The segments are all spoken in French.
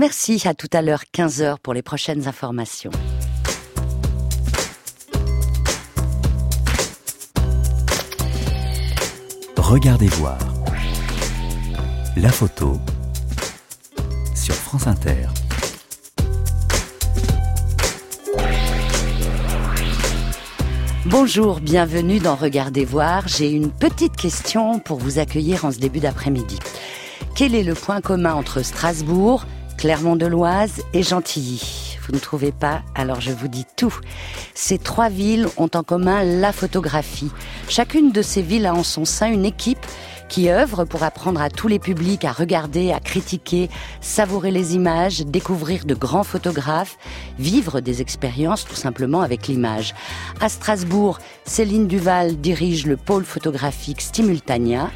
Merci, à tout à l'heure 15h pour les prochaines informations. Regardez voir. La photo sur France Inter. Bonjour, bienvenue dans Regardez voir. J'ai une petite question pour vous accueillir en ce début d'après-midi. Quel est le point commun entre Strasbourg, Clermont-de-Loise et Gentilly Vous ne trouvez pas? Alors je vous dis tout. Ces trois villes ont en commun la photographie. Chacune de ces villes a en son sein une équipe qui œuvre pour apprendre à tous les publics à regarder, à critiquer, savourer les images, découvrir de grands photographes, vivre des expériences tout simplement avec l'image. À Strasbourg, Céline Duval dirige le pôle photographique Stimultania.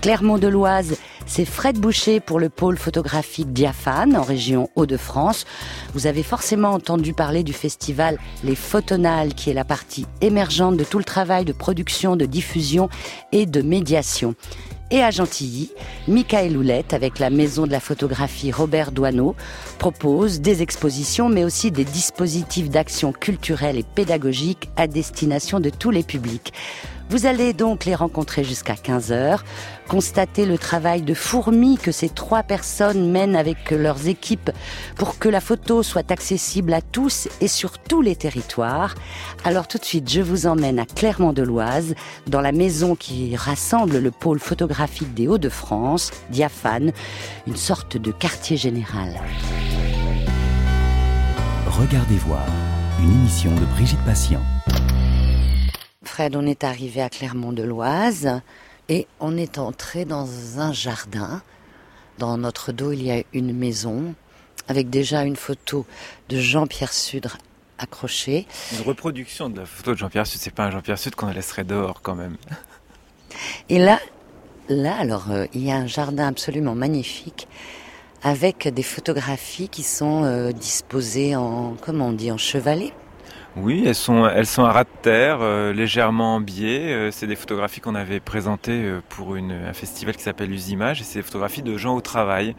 Clermont-de-Loise, c'est Fred Boucher pour le pôle photographique Diaphane en région Hauts-de-France. Vous avez forcément entendu parler du festival Les Photonales qui est la partie émergente de tout le travail de production, de diffusion et de médiation. Et à Gentilly, Michael Houlette, avec la maison de la photographie Robert Doineau, propose des expositions mais aussi des dispositifs d'action culturelle et pédagogique à destination de tous les publics. Vous allez donc les rencontrer jusqu'à 15h, constater le travail de fourmi que ces trois personnes mènent avec leurs équipes pour que la photo soit accessible à tous et sur tous les territoires. Alors tout de suite, je vous emmène à Clermont-de-Loise, dans la maison qui rassemble le pôle photographique des Hauts-de-France, Diaphane, une sorte de quartier général. Regardez voir, une émission de Brigitte Patient. Fred, on est arrivé à Clermont-de-Loise et on est entré dans un jardin. Dans notre dos, il y a une maison avec déjà une photo de Jean-Pierre Sudre accrochée. Une reproduction de la photo de Jean-Pierre Sudre, c'est pas un Jean-Pierre Sudre qu'on laisserait dehors quand même. Et là, là alors, euh, il y a un jardin absolument magnifique avec des photographies qui sont euh, disposées en, comment on dit, en chevalet. Oui, elles sont, elles sont à ras de terre, euh, légèrement en biais. Euh, c'est des photographies qu'on avait présentées euh, pour une, un festival qui s'appelle Usimage. Et c'est des photographies de gens au travail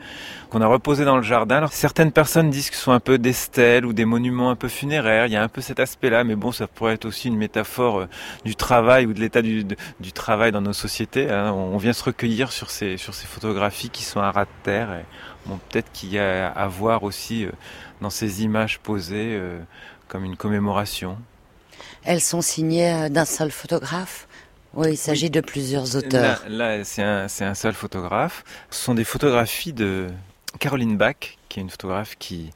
qu'on a reposées dans le jardin. Alors certaines personnes disent que ce sont un peu des stèles ou des monuments un peu funéraires. Il y a un peu cet aspect-là, mais bon, ça pourrait être aussi une métaphore du travail ou de l'état du, du, travail dans nos sociétés. Hein. On vient se recueillir sur ces, sur ces photographies qui sont à ras de terre. Et, bon, peut-être qu'il y a à voir aussi dans ces images posées comme une commémoration. Elles sont signées euh, d'un seul photographe? Oui, il s'agit de plusieurs auteurs. Là, c'est un, un, seul photographe. Ce sont des photographies de Caroline Bach, qui est une photographe qui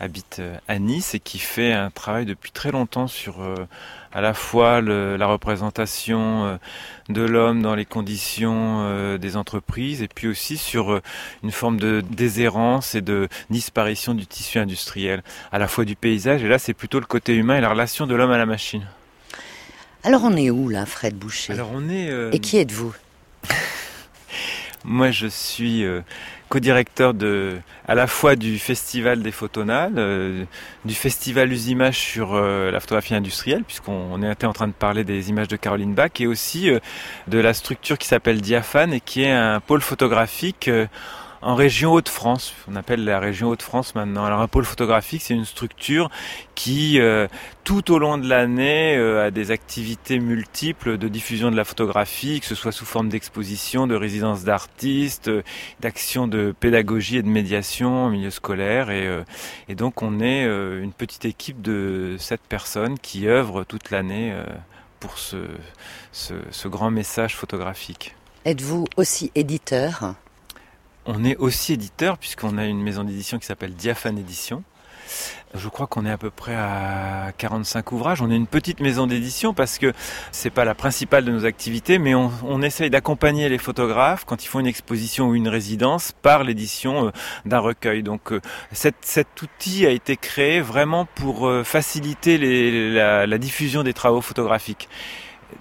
habite euh, à Nice et qui fait un travail depuis très longtemps sur euh, à la fois le, la représentation euh, de l'homme dans les conditions des entreprises et puis aussi sur une forme de déshérence et de disparition du tissu industriel, à la fois du paysage et là c'est plutôt le côté humain et la relation de l'homme à la machine. Alors on est où là, Fred Boucher? Alors on est. Et qui êtes-vous? Moi je suis co-directeur de, à la fois du Festival des Photonales, euh, du Festival Usimage sur euh, la photographie industrielle, puisqu'on était en train de parler des images de Caroline Bach, et aussi euh, de la structure qui s'appelle Diaphane et qui est un pôle photographique en région Hauts-de-France. On appelle la région Hauts-de-France maintenant. Alors un pôle photographique, c'est une structure qui, euh, tout au long de l'année, euh, a des activités multiples de diffusion de la photographie, que ce soit sous forme d'exposition, de résidence d'artistes, euh, d'actions de pédagogie et de médiation en milieu scolaire. Et, donc on est une petite équipe de sept personnes qui œuvrent toute l'année pour ce grand message photographique. Êtes-vous aussi éditeur? On est aussi éditeur puisqu'on a une maison d'édition qui s'appelle Diaphane Édition. Je crois qu'on est à peu près à 45 ouvrages. On est une petite maison d'édition parce que c'est pas la principale de nos activités, mais on, essaye d'accompagner les photographes quand ils font une exposition ou une résidence par l'édition euh, d'un recueil. Donc euh, cet, outil a été créé vraiment pour euh, faciliter la diffusion des travaux photographiques.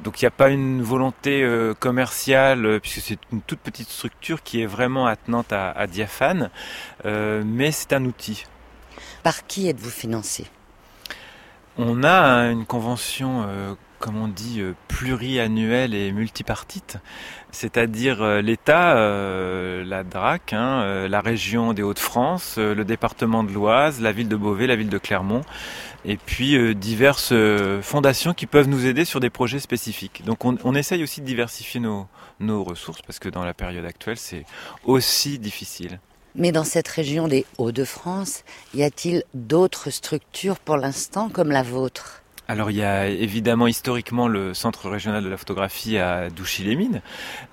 Donc il n'y a pas une volonté euh, commerciale, euh, puisque c'est une toute petite structure qui est vraiment attenante à, Diaphane, euh, mais c'est un outil. Par qui êtes-vous financé? On a une convention comme on dit, euh, pluriannuelle et multipartite, c'est-à-dire euh, l'État, la DRAC, hein, la région des Hauts-de-France, le département de l'Oise, la ville de Beauvais, la ville de Clermont, et puis diverses fondations qui peuvent nous aider sur des projets spécifiques. Donc on, on essaye aussi de diversifier nos, nos ressources parce que dans la période actuelle, c'est aussi difficile. Mais dans cette région des Hauts-de-France, y a-t-il d'autres structures pour l'instant comme la vôtre? Alors il y a évidemment historiquement le Centre régional de la photographie à Douchy-les-Mines,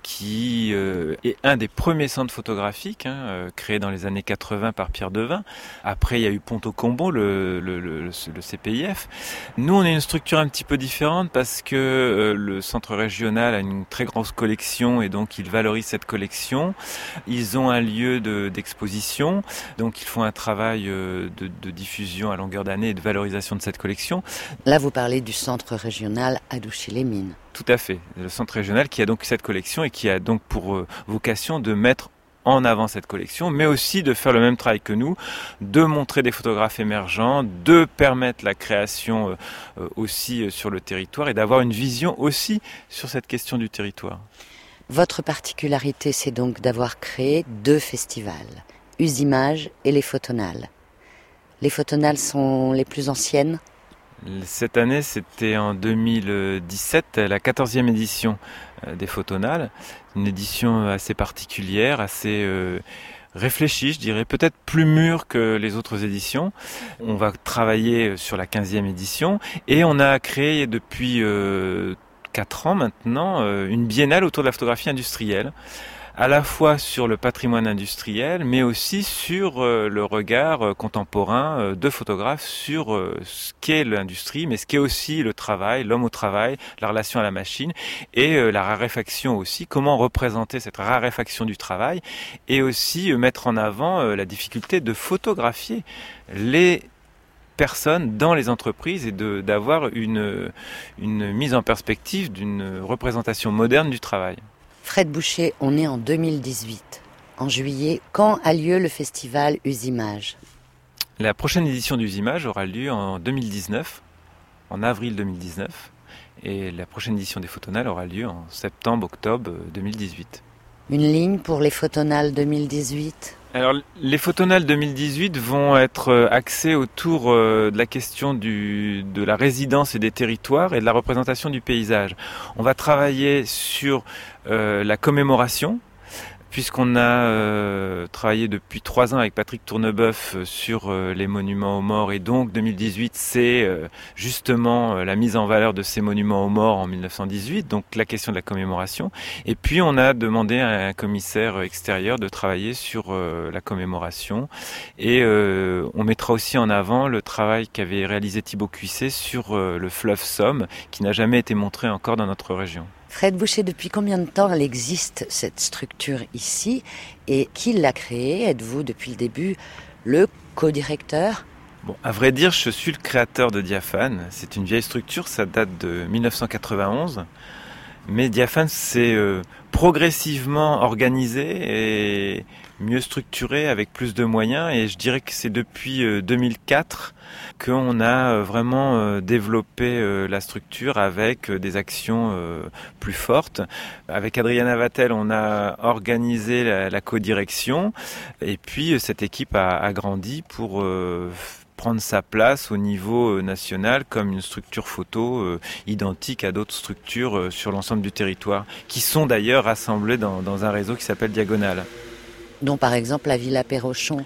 qui euh, est un des premiers centres photographiques, hein, euh, créé dans les années 80 par Pierre Devin. Après il y a eu Ponto-Combo, le, le, le, CPIF. Nous on est une structure un petit peu différente parce que euh, le Centre régional a une très grosse collection et donc ils valorisent cette collection. Ils ont un lieu d'exposition, donc ils font un travail de diffusion à longueur d'année et de valorisation de cette collection vous parlez du centre régional Adouchy-les-Mines. Tout à fait. Le centre régional qui a donc cette collection et qui a donc pour euh, vocation de mettre en avant cette collection, mais aussi de faire le même travail que nous, de montrer des photographes émergents, de permettre la création euh, euh, aussi sur le territoire et d'avoir une vision aussi sur cette question du territoire. Votre particularité, c'est donc d'avoir créé deux festivals, Usimage et les Photonales. Les Photonales sont les plus anciennes cette année, c'était en 2017, la 14e édition euh, des Photonales. Une édition assez particulière, assez euh, réfléchie, je dirais, peut-être plus mûre que les autres éditions. On va travailler sur la 15e édition et on a créé depuis euh, 4 ans maintenant euh, une biennale autour de la photographie industrielle à la fois sur le patrimoine industriel, mais aussi sur euh, le regard euh, contemporain euh, de photographes sur ce qu'est l'industrie, mais ce qu'est aussi le travail, l'homme au travail, la relation à la machine et la raréfaction aussi, comment représenter cette raréfaction du travail et aussi mettre en avant la difficulté de photographier les personnes dans les entreprises et d'avoir une, une mise en perspective d'une représentation moderne du travail. Fred Boucher, on est en 2018. En juillet, quand a lieu le festival Usimage? La prochaine édition d'Usimage aura lieu en 2019, en avril 2019. Et la prochaine édition des Photonales aura lieu en septembre-octobre 2018. Une ligne pour les Photonales 2018 alors, les photonales 2018 vont être euh, axées autour euh, de la question du, de la résidence et des territoires et de la représentation du paysage. On va travailler sur euh, la commémoration, puisqu'on a euh, travaillé depuis trois ans avec Patrick Tourneboeuf euh, sur euh, les monuments aux morts. Et donc 2018 c'est justement la mise en valeur de ces monuments aux morts en 1918 donc la question de la commémoration. Et puis on a demandé à un commissaire extérieur de travailler sur la commémoration. Et on mettra aussi en avant le travail qu'avait réalisé Thibaut Cuisset sur le fleuve Somme qui n'a jamais été montré encore dans notre région. Fred Boucher, depuis combien de temps elle existe cette structure ici et qui l'a créée? Êtes-vous depuis le début le co-directeur? Bon, à vrai dire, je suis le créateur de Diaphane. C'est une vieille structure, ça date de 1991. Mais Diaphane s'est euh, progressivement organisé et mieux structuré avec plus de moyens. Et je dirais que c'est depuis 2004 euh, qu'on a euh, vraiment euh, développé la structure avec des actions plus fortes. Avec Adriana Vatel, on a organisé la, co-direction. Et puis cette équipe a, grandi pour prendre sa place au niveau national comme une structure photo identique à d'autres structures sur l'ensemble du territoire, qui sont d'ailleurs rassemblées dans, dans un réseau qui s'appelle Diagonale dont par exemple la Villa Perrochon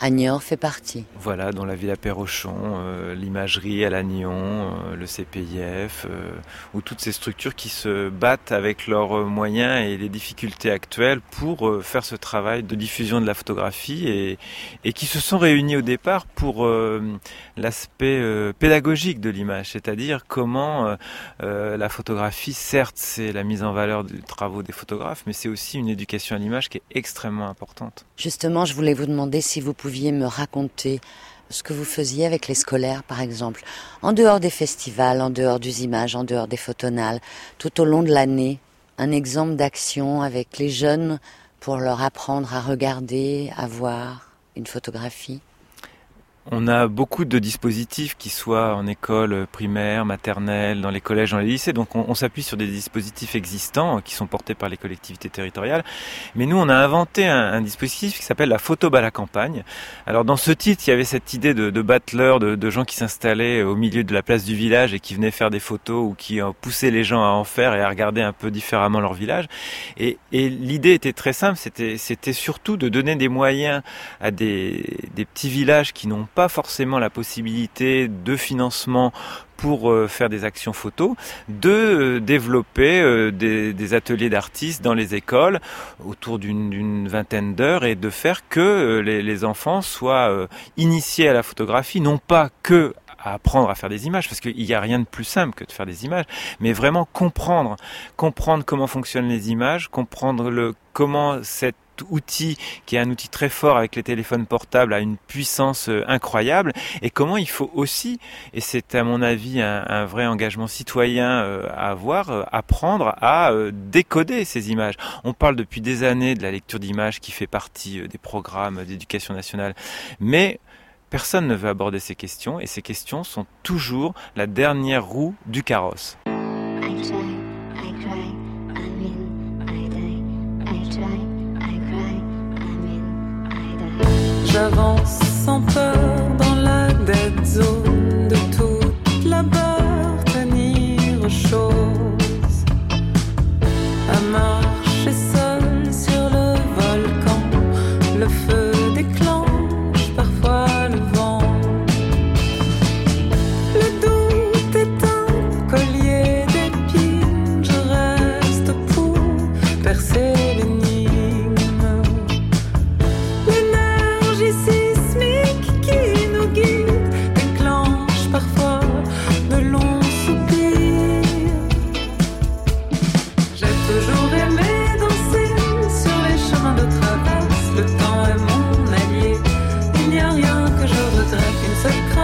à Niort fait partie. Voilà, dont la Villa Perrochon, euh, l'imagerie à Lannion, euh, le CPIF, euh, ou toutes ces structures qui se battent avec leurs moyens et les difficultés actuelles pour faire ce travail de diffusion de la photographie et, et qui se sont réunis au départ pour l'aspect pédagogique de l'image, c'est-à-dire comment la photographie, certes, c'est la mise en valeur des travaux des photographes, mais c'est aussi une éducation à l'image qui est extrêmement importante. Justement, je voulais vous demander si vous pouviez me raconter ce que vous faisiez avec les scolaires, par exemple, en dehors des festivals, en dehors des images, en dehors des photonales, tout au long de l'année, un exemple d'action avec les jeunes pour leur apprendre à regarder, à voir une photographie? On a beaucoup de dispositifs qui soient en école primaire, maternelle, dans les collèges, dans les lycées. Donc on, s'appuie sur des dispositifs existants qui sont portés par les collectivités territoriales. Mais nous, on a inventé un, dispositif qui s'appelle la photo à la campagne. Alors dans ce titre, il y avait cette idée de, de battleurs, de, gens qui s'installaient au milieu de la place du village et qui venaient faire des photos ou qui poussaient les gens à en faire et à regarder un peu différemment leur village. Et, l'idée était très simple, c'était, c'était surtout de donner des moyens à des, des petits villages qui n'ont pas forcément la possibilité de financement pour euh, faire des actions photos, de euh, développer euh, des, ateliers d'artistes dans les écoles autour d'une vingtaine d'heures et de faire que les, enfants soient initiés à la photographie, non pas que à apprendre à faire des images parce qu'il n'y a rien de plus simple que de faire des images, mais vraiment comprendre, comprendre comment fonctionnent les images, comprendre le comment cette outil qui est un outil très fort avec les téléphones portables a une puissance euh, incroyable et comment il faut aussi, et c'est à mon avis un, vrai engagement citoyen euh, à avoir, euh, apprendre à décoder ces images. On parle depuis des années de la lecture d'images qui fait partie des programmes d'éducation nationale, mais personne ne veut aborder ces questions et ces questions sont toujours la dernière roue du carrosse. J'avance sans peur dans la dead zone il n'y a rien que je regrette.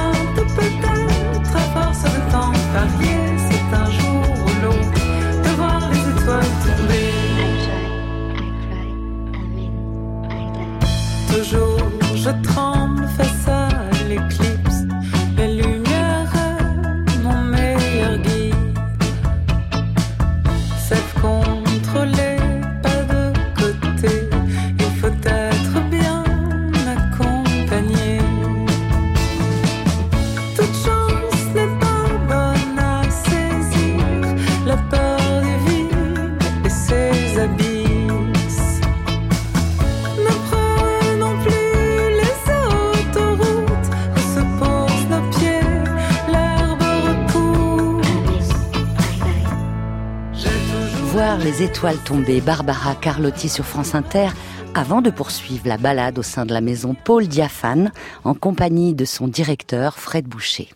Étoiles tombées, Barbara Carlotti sur France Inter, avant de poursuivre la balade au sein de la maison Paul Diaphane, en compagnie de son directeur Fred Boucher.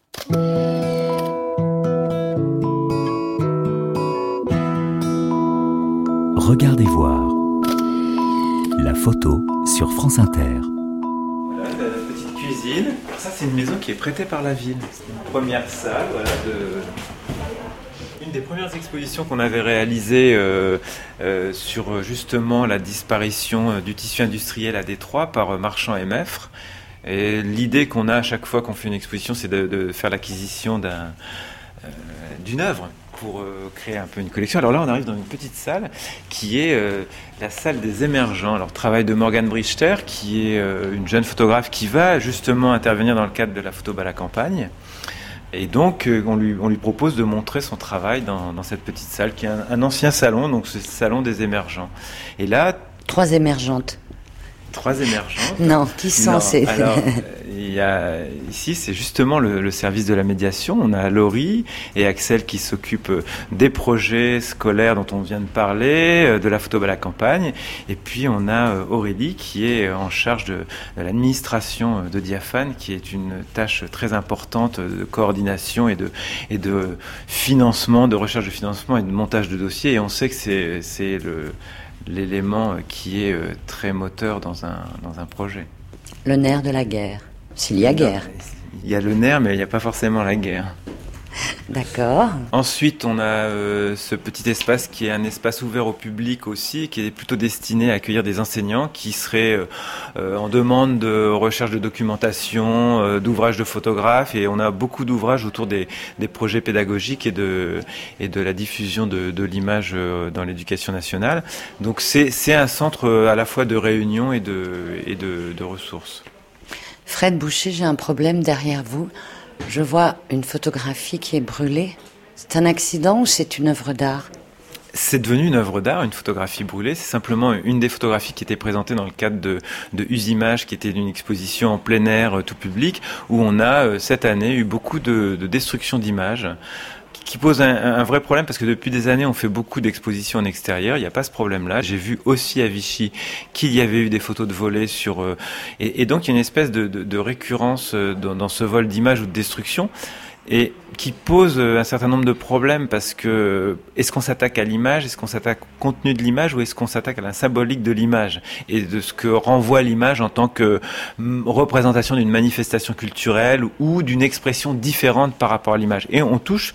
Regardez voir. La photo sur France Inter. Voilà la petite cuisine. Ça, c'est une maison qui est prêtée par la ville. C'est une première salle de des premières expositions qu'on avait réalisées euh, euh, sur justement la disparition euh, du tissu industriel à Détroit par Marchand et Meffre. Et l'idée qu'on a à chaque fois qu'on fait une exposition, c'est de, faire l'acquisition d'un, d'une œuvre pour créer un peu une collection. Alors là, on arrive dans une petite salle qui est la salle des émergents. Alors, travail de Morgane Brichter, qui est une jeune photographe qui va justement intervenir dans le cadre de la photo à la campagne. Et donc, euh, on lui, propose de montrer son travail dans, cette petite salle qui est un, ancien salon, donc c'est salon des émergents. Et là. Trois émergentes. Trois émergentes Non, qui sont ces... Alors, il y a, ici, c'est justement le, service de la médiation. On a Laurie et Axel qui s'occupent des projets scolaires dont on vient de parler, euh, de la photo à la campagne. Et puis, on a euh, Aurélie qui est en charge de, l'administration de Diaphane, qui est une tâche très importante de coordination et de, et de financement, de recherche de financement et de montage de dossiers. Et on sait que c'est le l'élément qui est euh, très moteur dans un, dans un projet. Le nerf de la guerre, s'il y a guerre. Il y a le nerf, mais il n'y a pas forcément la guerre. D'accord. Ensuite, on a euh, ce petit espace qui est un espace ouvert au public aussi, qui est plutôt destiné à accueillir des enseignants qui seraient euh, euh, en demande de recherche de documentation, euh, d'ouvrages de photographes, et on a beaucoup d'ouvrages autour des, des projets pédagogiques et de, et de la diffusion de, de l'image dans l'éducation nationale. Donc c'est un centre à la fois de réunion et de, et de, de ressources. Fred Boucher, j'ai un problème derrière vous. Je vois une photographie qui est brûlée. C'est un accident ou c'est une œuvre d'art? C'est devenu une œuvre d'art, une photographie brûlée. C'est simplement une des photographies qui était présentée dans le cadre de, Usimages, qui était une exposition en plein air, euh, tout public, où on a euh, cette année eu beaucoup de destruction d'images qui pose un, vrai problème parce que depuis des années on fait beaucoup d'expositions en extérieur, il n'y a pas ce problème-là. J'ai vu aussi à Vichy qu'il y avait eu des photos de volets sur euh, et, donc il y a une espèce de récurrence euh, dans, dans, ce vol d'images ou de destruction et qui pose euh, un certain nombre de problèmes parce que est-ce qu'on s'attaque à l'image, est-ce qu'on s'attaque au contenu de l'image ou est-ce qu'on s'attaque à la symbolique de l'image et de ce que renvoie l'image en tant que représentation d'une manifestation culturelle ou d'une expression différente par rapport à l'image. Et on touche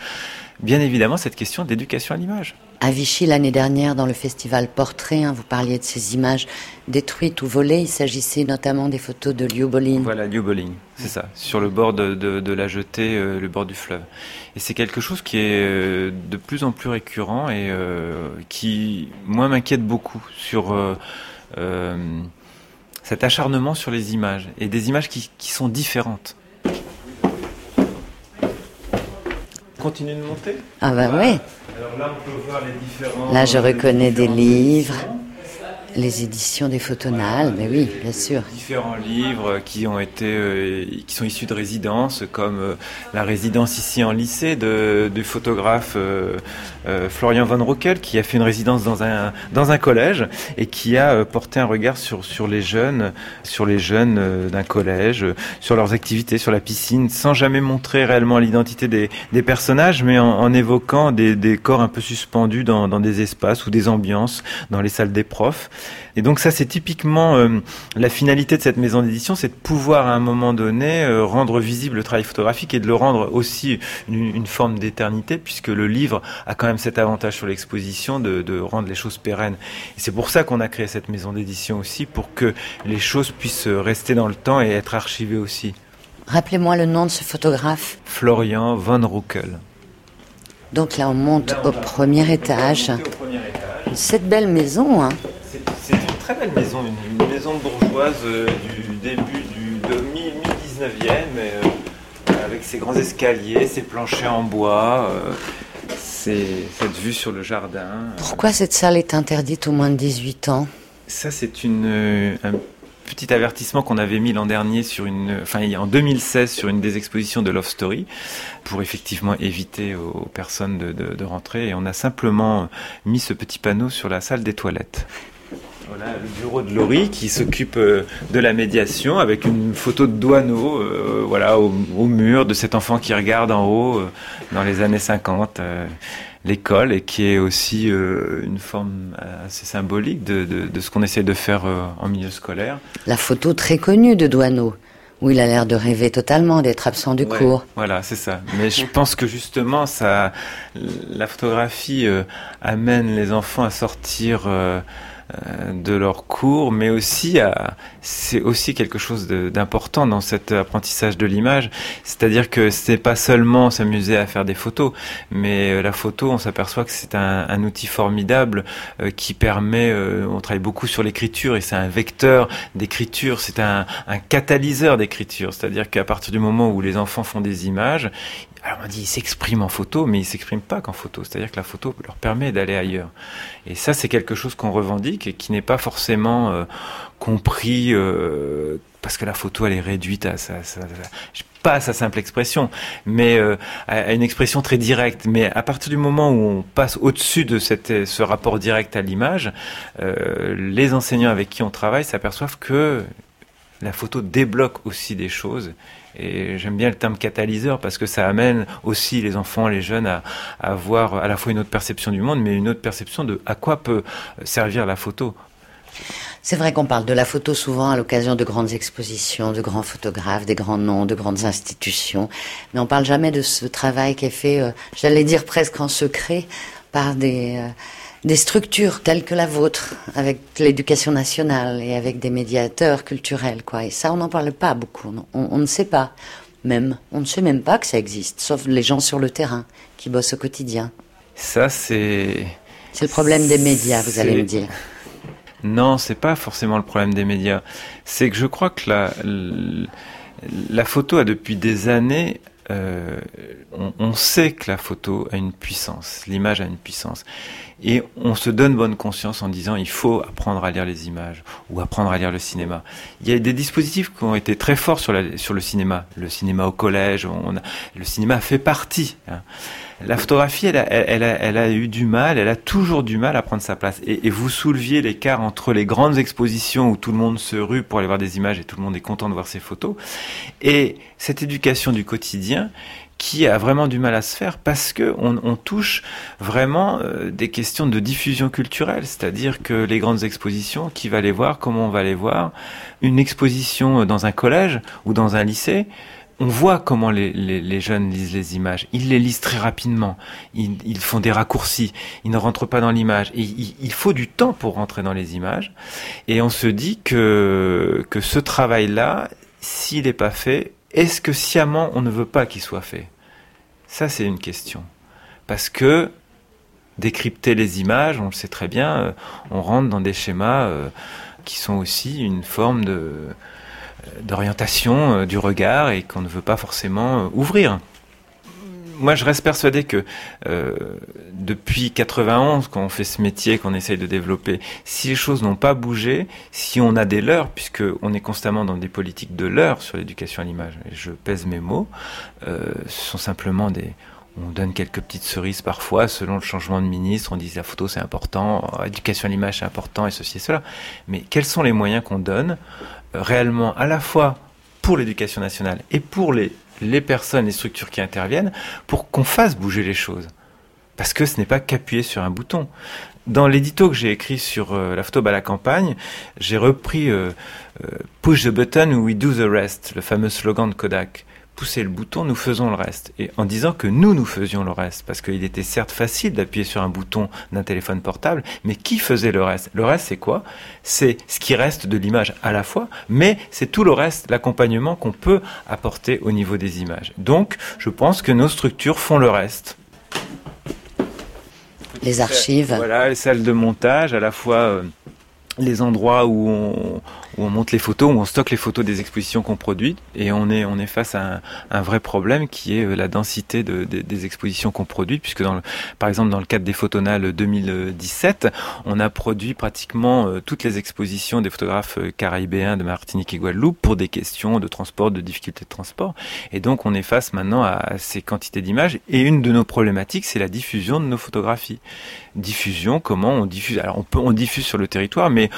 bien évidemment cette question d'éducation à l'image. À Vichy, l'année dernière, dans le festival Portrait, hein, vous parliez de ces images détruites ou volées. Il s'agissait notamment des photos de Liu Bolin. Voilà, Liu Bolin, c'est ça, sur le bord de, la jetée, euh, le bord du fleuve. Et c'est quelque chose qui est euh, de plus en plus récurrent et euh, qui, moi, m'inquiète beaucoup sur cet acharnement sur les images et des images qui sont différentes. Continue de monter Ah bah oui. Alors là, on peut voir les différents. Là, je reconnais des livres, les éditions des photonales, mais oui, bien sûr. Différents livres qui ont été, euh, qui sont issus de résidences, comme euh, la résidence ici en lycée de, du photographe euh, Florian Van Rockel, qui a fait une résidence dans un dans un collège et qui a euh, porté un regard sur sur les jeunes, sur les jeunes d'un collège, sur leurs activités, sur la piscine, sans jamais montrer réellement l'identité des, des personnages, mais en, en évoquant des, des corps un peu suspendus dans, dans des espaces ou des ambiances dans les salles des profs. Et donc ça, c'est typiquement euh, la finalité de cette maison d'édition, c'est de pouvoir à un moment donné euh, rendre visible le travail photographique et de le rendre aussi une, une forme d'éternité, puisque le livre a quand même cet avantage sur l'exposition de, de, rendre les choses pérennes. Et c'est pour ça qu'on a créé cette maison d'édition aussi, pour que les choses puissent rester dans le temps et être archivées aussi. Rappelez-moi le nom de ce photographe. Florian Van Rockel. Donc là, on monte là, on au, premier au premier étage. Cette belle maison, hein. Très belle maison, une, une maison bourgeoise euh, du début du de mi, mi 19e, euh, avec ses grands escaliers, ses planchers en bois, euh, cette vue sur le jardin. Pourquoi cette salle est interdite aux moins de 18 ans? Ça, c'est une un petit avertissement qu'on avait mis l'an dernier sur une, enfin en 2016 sur une des expositions de Love Story pour effectivement éviter aux personnes de, de, de rentrer et on a simplement mis ce petit panneau sur la salle des toilettes. Voilà le bureau de Laurie qui s'occupe euh, de la médiation avec une photo de Douaneau euh, voilà, au, au, mur de cet enfant qui regarde en haut euh, dans les années 50 euh, l'école et qui est aussi une forme assez symbolique de, de, de ce qu'on essaie de faire en milieu scolaire. La photo très connue de Douaneau où il a l'air de rêver totalement d'être absent du ouais, cours. Voilà, c'est ça. Mais je pense que justement, ça, la photographie amène les enfants à sortir de leur cours, mais aussi à, c'est aussi quelque chose d'important dans cet apprentissage de l'image. C'est-à-dire que c'est pas seulement s'amuser à faire des photos, mais la photo, on s'aperçoit que c'est un, outil formidable euh, qui permet, euh, on travaille beaucoup sur l'écriture et c'est un vecteur d'écriture, c'est un, catalyseur d'écriture. C'est-à-dire qu'à partir du moment où les enfants font des images, alors on dit ils s'expriment en photo, mais ils s'expriment pas qu'en photo. C'est-à-dire que la photo leur permet d'aller ailleurs. Et ça, c'est quelque chose qu'on revendique et qui n'est pas forcément euh, compris euh, parce que la photo elle est réduite à sa, pas à simple expression, mais euh, à une expression très directe. Mais à partir du moment où on passe au-dessus de ce rapport direct à l'image, euh, les enseignants avec qui on travaille s'aperçoivent que la photo débloque aussi des choses. Et j'aime bien le terme catalyseur parce que ça amène aussi les enfants, les jeunes à, à avoir à la fois une autre perception du monde, mais une autre perception de à quoi peut servir la photo. C'est vrai qu'on parle de la photo souvent à l'occasion de grandes expositions, de grands photographes, des grands noms, de grandes institutions, mais on parle jamais de ce travail qui est fait, euh, j'allais dire presque en secret, par des, euh, des structures telles que la vôtre, avec l'éducation nationale et avec des médiateurs culturels, quoi. Et ça, on n'en parle pas beaucoup. On, on ne sait pas, même. On ne sait même pas que ça existe, sauf les gens sur le terrain qui bossent au quotidien. Ça, c'est. C'est le problème des médias, vous allez me dire. Non, c'est pas forcément le problème des médias. C'est que je crois que la, photo a depuis des années. euh, on, sait que la photo a une puissance, l'image a une puissance. Et on se donne bonne conscience en disant il faut apprendre à lire les images ou apprendre à lire le cinéma. Il y a des dispositifs qui ont été très forts sur, le cinéma. Le cinéma au collège, le cinéma fait partie. hein. La photographie, elle a, eu du mal, elle a toujours du mal à prendre sa place. Et, vous souleviez l'écart entre les grandes expositions où tout le monde se rue pour aller voir des images et tout le monde est content de voir ses photos, et cette éducation du quotidien qui a vraiment du mal à se faire parce que on, touche vraiment euh, des questions de diffusion culturelle, c'est-à-dire que les grandes expositions, qui va les voir, comment on va les voir, une exposition dans un collège ou dans un lycée, on voit comment les, jeunes lisent les images. Ils les lisent très rapidement. Ils, font des raccourcis. Ils ne rentrent pas dans l'image. Il faut du temps pour rentrer dans les images. Et on se dit que, que ce travail-là, s'il n'est pas fait, est-ce que sciemment on ne veut pas qu'il soit fait? Ça, c'est une question. Parce que décrypter les images, on le sait très bien, euh, on rentre dans des schémas euh, qui sont aussi une forme de d'orientation euh, du regard et qu'on ne veut pas forcément euh, ouvrir. Moi, je reste persuadé que euh, depuis 91, quand on fait ce métier, qu'on essaye de développer, si les choses n'ont pas bougé, si on a des leurres, puisque on est constamment dans des politiques de leurres sur l'éducation à l'image, et je pèse mes mots, euh, ce sont simplement des, on donne quelques petites cerises parfois selon le changement de ministre. On dit la photo c'est important, euh, éducation à l'image c'est important et ceci et cela. Mais quels sont les moyens qu'on donne euh, réellement à la fois pour l'éducation nationale et pour les, personnes, les structures qui interviennent pour qu'on fasse bouger les choses Parce que ce n'est pas qu'appuyer sur un bouton. Dans l'édito que j'ai écrit sur euh, la photo à la campagne, j'ai repris euh, euh, Push the button, we do the rest, le fameux slogan de Kodak pousser le bouton, nous faisons le reste. Et en disant que nous, nous faisions le reste. Parce qu'il était certes facile d'appuyer sur un bouton d'un téléphone portable, mais qui faisait le reste? Le reste, c'est quoi? C'est ce qui reste de l'image à la fois, mais c'est tout le reste, l'accompagnement qu'on peut apporter au niveau des images. Donc, je pense que nos structures font le reste. Les archives. Voilà, les salles de montage, à la fois euh, les endroits où on, où on monte les photos, où on stocke les photos des expositions qu'on produit, et on est, on est face à un, vrai problème qui est euh, la densité de, de- des expositions qu'on produit, puisque dans le, par exemple dans le cadre des Photonales 2017, on a produit pratiquement euh, toutes les expositions des photographes euh, caraïbéens de Martinique et Guadeloupe pour des questions de transport, de difficultés de transport, et donc on est face maintenant à, à ces quantités d'images, et une de nos problématiques, c'est la diffusion de nos photographies. Diffusion, comment on diffuse? Alors on peut on diffuse sur le territoire, mais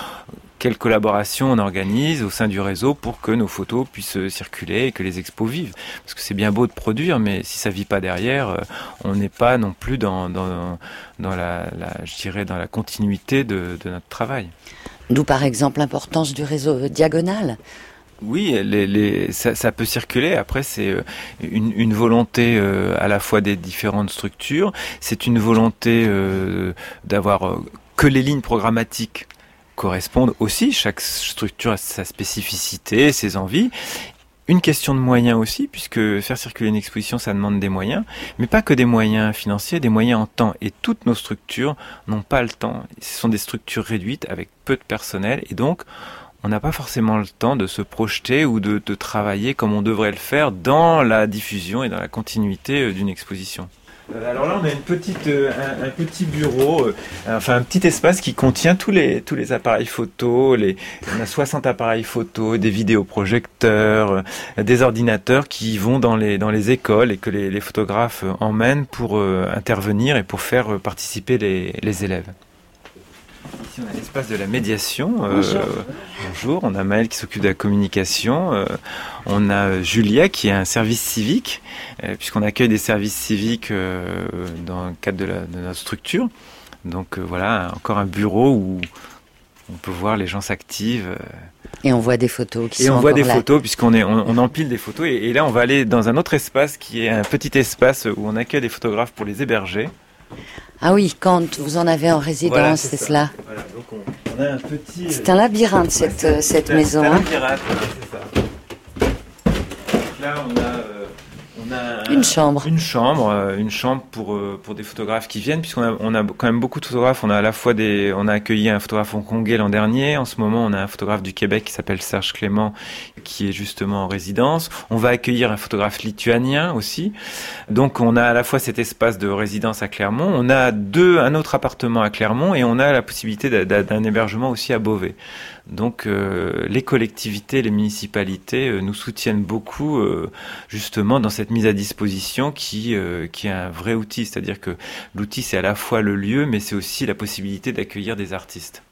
quelle collaboration on organise au sein du réseau pour que nos photos puissent euh, circuler et que les expos vivent Parce que c'est bien beau de produire, mais si ça vit pas derrière, euh, on n'est pas non plus dans dans, dans la, la je dirais dans la continuité de, de notre travail. D'où par exemple l'importance du réseau diagonal. Oui, les, les, ça, ça peut circuler. Après, c'est euh, une, une volonté euh, à la fois des différentes structures. C'est une volonté euh, d'avoir euh, que les lignes programmatiques correspondent aussi. Chaque structure a sa spécificité, ses envies. Une question de moyens aussi, puisque faire circuler une exposition, ça demande des moyens, mais pas que des moyens financiers, des moyens en temps. Et toutes nos structures n'ont pas le temps. Ce sont des structures réduites avec peu de personnel, et donc on n'a pas forcément le temps de se projeter ou de, de travailler comme on devrait le faire dans la diffusion et dans la continuité euh, d'une exposition. Euh, Alors là, on a une petite, euh, un, petit bureau, euh, enfin un petit espace qui contient tous les, tous les appareils photo. Les, on a 60 appareils photo, des vidéoprojecteurs, des ordinateurs qui vont dans les, dans les écoles et que les, les photographes emmènent pour intervenir et pour faire participer les, les élèves. Ici, on a l'espace de la médiation. Euh, bonjour, on a Maëlle qui s'occupe de la communication. Euh, on a Julia qui est un service civique, euh, puisqu'on accueille des services civiques dans le cadre de, la- de notre structure. Donc voilà, encore un bureau où on peut voir les gens s'activent. Et on voit des photos qui et sont on voit des là. photos puisqu'on est, on, on empile des photos. Et, et là, on va aller dans un autre espace qui est un petit espace où on accueille des photographes pour les héberger. Ah oui, quand vous en avez en résidence, Voilà, c'est cela. Voilà, donc on, on a un petit. C'est un labyrinthe cette, euh, cette maison. c'est un hein. labyrinthe, voilà, c'est ça. Donc là, on a, euh, on a un- Une chambre. Une chambre, euh, une chambre pour euh, pour des photographes qui viennent, puisqu'on a on a quand même beaucoup de photographes. On a à la fois des, on a accueilli un photographe hongkongais l'an dernier. En ce moment, on a un photographe du Québec qui s'appelle Serge Clément, qui est justement en résidence. On va accueillir un photographe lituanien aussi. Donc, on a à la fois cet espace de résidence à Clermont. On a deux, un autre appartement à Clermont, et on a la possibilité d'un hébergement aussi à Beauvais. Donc euh, les collectivités, les municipalités euh, nous soutiennent beaucoup euh, justement dans cette mise à disposition qui, qui est un vrai outil. C'est-à-dire que l'outil c'est à la fois le lieu mais c'est aussi la possibilité d'accueillir des artistes.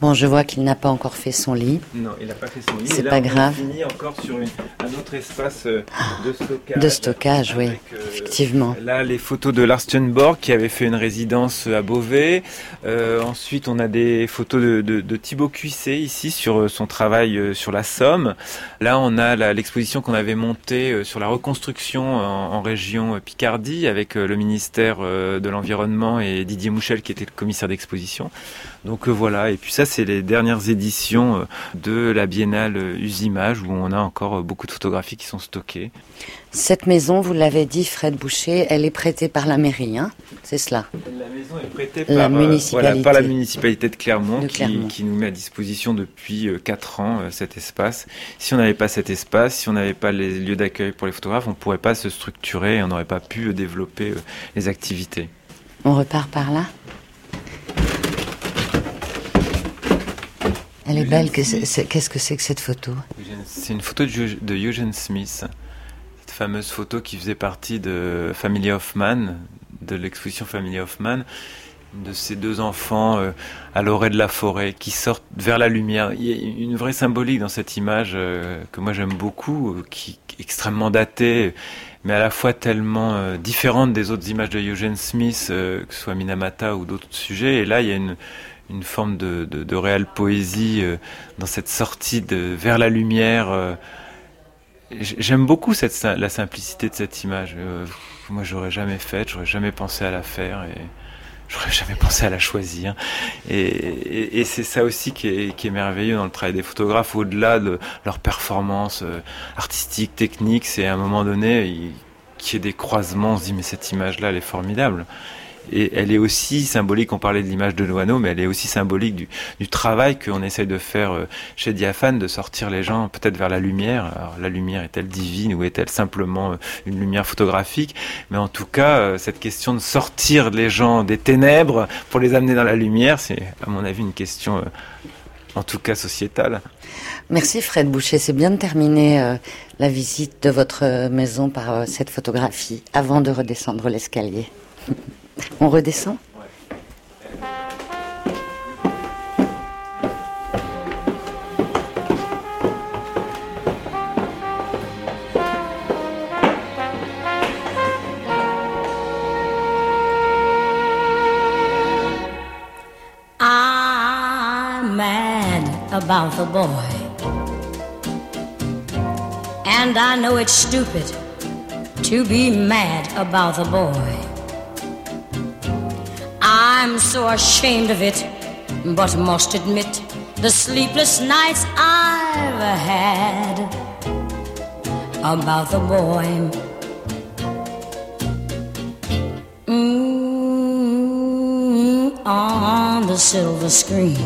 Bon, je vois qu'il n'a pas encore fait son lit. Non, il n'a pas fait son lit. C'est pas on grave. finit encore sur une- un autre espace euh, de stockage. De stockage, oui, euh, effectivement. Là, les photos de Lars Thunborg qui avait fait une résidence à Beauvais. Euh, ensuite, on a des photos de, de, de Thibaut Cuissé ici sur son travail sur la Somme. Là, on a l'exposition qu'on avait montée sur la reconstruction en, en région Picardie avec le ministère de l'Environnement et Didier Mouchel qui était le commissaire d'exposition. Donc euh, voilà, et puis ça c'est les dernières éditions euh, de la Biennale euh, Usimage où on a encore euh, beaucoup de photographies qui sont stockées. Cette maison, vous l'avez dit, Fred Boucher, elle est prêtée par la mairie, hein? C'est cela. La maison est prêtée La par, euh, municipalité. voilà, par la municipalité de Clermont, De qui, Clermont. qui nous met à disposition depuis 4 ans cet espace. Si on n'avait pas cet espace, si on n'avait pas les lieux d'accueil pour les photographes, on ne pourrait pas se structurer et on n'aurait pas pu développer les activités. On repart par là? Elle est belle. Qu'est-ce que c'est que cette photo C'est une photo de, de Eugene Smith, cette fameuse photo qui faisait partie de Family Hoffman, de l'exposition Family Hoffman, de ces deux enfants euh, à l'orée de la forêt qui sortent vers la lumière. Il y a une vraie symbolique dans cette image euh, que moi j'aime beaucoup, euh, qui est extrêmement datée, mais à la fois tellement euh, différente des autres images de Eugene Smith, euh, que ce soit Minamata ou d'autres sujets. Et là, il y a une, une forme de, réelle poésie euh, dans cette sortie de, vers la lumière. euh. J'aime beaucoup la simplicité de cette image. Euh, moi, j'aurais jamais fait, j'aurais jamais pensé à la faire et j'aurais jamais pensé à la choisir. Et, c'est ça aussi qui est, qui est merveilleux dans le travail des photographes, au-delà de leur performance euh, artistique, technique, c'est à un moment donné y ait des croisements, on se dit mais cette image-là, elle est formidable. Et elle est aussi symbolique, on parlait de l'image de Loano, mais elle est aussi symbolique du, du travail qu'on essaye de faire euh, chez Diaphane, de sortir les gens peut-être vers la lumière. Alors la lumière est-elle divine ou est-elle simplement euh, une lumière photographique? Mais en tout cas, euh, cette question de sortir les gens des ténèbres pour les amener dans la lumière, c'est à mon avis une question en tout cas sociétale. Merci Fred Boucher. C'est bien de terminer la visite de votre maison par cette photographie avant de redescendre l'escalier. On redescend about the boy. And I know it's stupid to be mad about the boy. I'm so ashamed of it, but must admit the sleepless nights I've had about the boy. Mm, on the silver screen.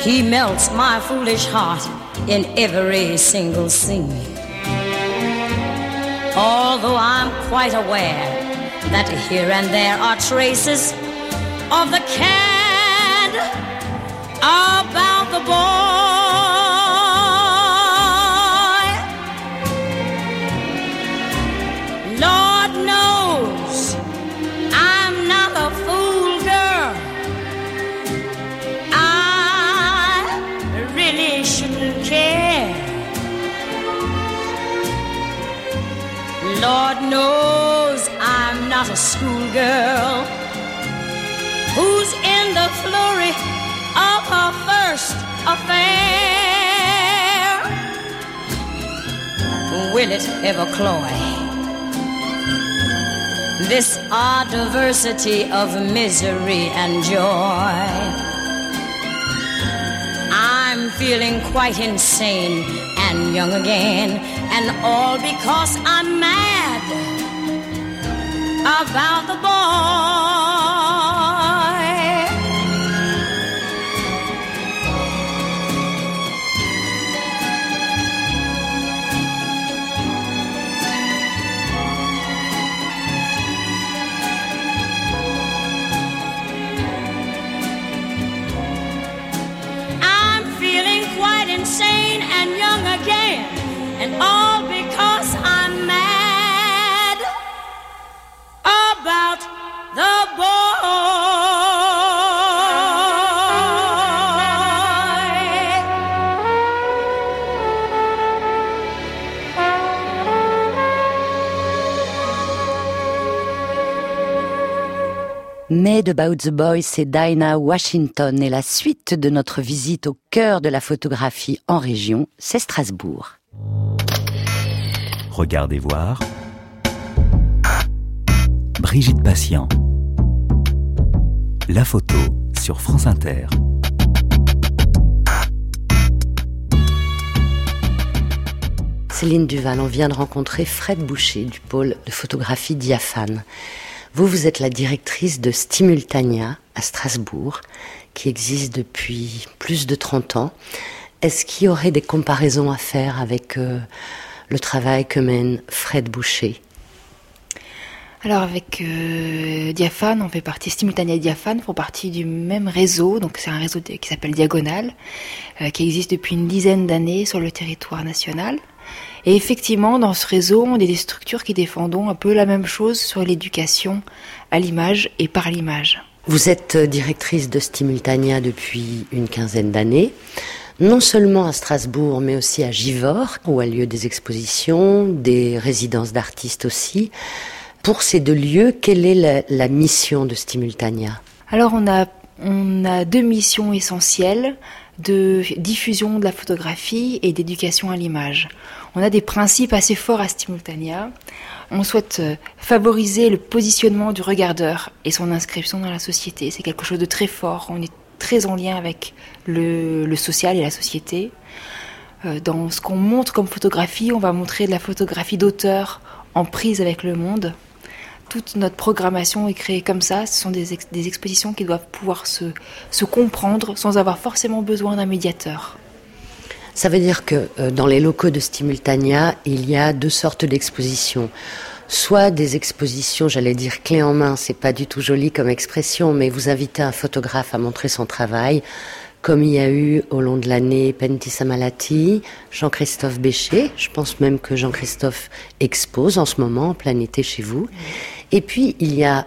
He melts my foolish heart in every single scene. Although I'm quite aware that here and there are traces of the cad about the boy. Not a schoolgirl. who's in the flurry of her first affair. Will it ever cloy? This odd diversity of misery and joy. I'm feeling quite insane and young again, and all because I'm mad about the boy. I'm feeling quite insane and young again, and all Made About the Boy, c'est Dinah Washington et la suite de notre visite au cœur de la photographie en région, c'est Strasbourg. Regardez voir. Brigitte Patient. La photo sur France Inter. Céline Duval, on vient de rencontrer Fred Boucher du pôle de photographie diaphane. Vous, vous êtes la directrice de Stimultania à Strasbourg, qui existe depuis plus de 30 ans. Est-ce qu'il y aurait des comparaisons à faire avec euh, le travail que mène Fred Boucher? Alors avec euh, Diaphane, on fait partie, Stimultania et Diaphane font partie du même réseau, donc c'est un réseau qui s'appelle Diagonale, euh, qui existe depuis une dizaine d'années sur le territoire national. Et effectivement, dans ce réseau, on est des structures qui défendons un peu la même chose sur l'éducation à l'image et par l'image. Vous êtes euh, directrice de Stimultania depuis une quinzaine d'années, non seulement à Strasbourg, mais aussi à Givors, où a lieu des expositions, des résidences d'artistes aussi. Pour ces deux lieux, quelle est la, la mission de Stimultania? Alors on a, on a deux missions essentielles de diffusion de la photographie et d'éducation à l'image. On a des principes assez forts à Stimultania. On souhaite euh, favoriser le positionnement du regardeur et son inscription dans la société. C'est quelque chose de très fort. On est très en lien avec le, social et la société. Euh, Dans ce qu'on montre comme photographie, on va montrer de la photographie d'auteur en prise avec le monde. Toute notre programmation est créée comme ça. Ce sont des, ex- des expositions qui doivent pouvoir se comprendre sans avoir forcément besoin d'un médiateur. Ça veut dire que euh, dans les locaux de Stimultania, il y a deux sortes d'expositions. Soit des expositions, j'allais dire clé en main, c'est pas du tout joli comme expression, mais vous invitez un photographe à montrer son travail, comme il y a eu au long de l'année Pentti Samalati, Jean-Christophe Béchet. Je pense même que Jean-Christophe expose en ce moment, en plein été chez vous. Et puis, il y a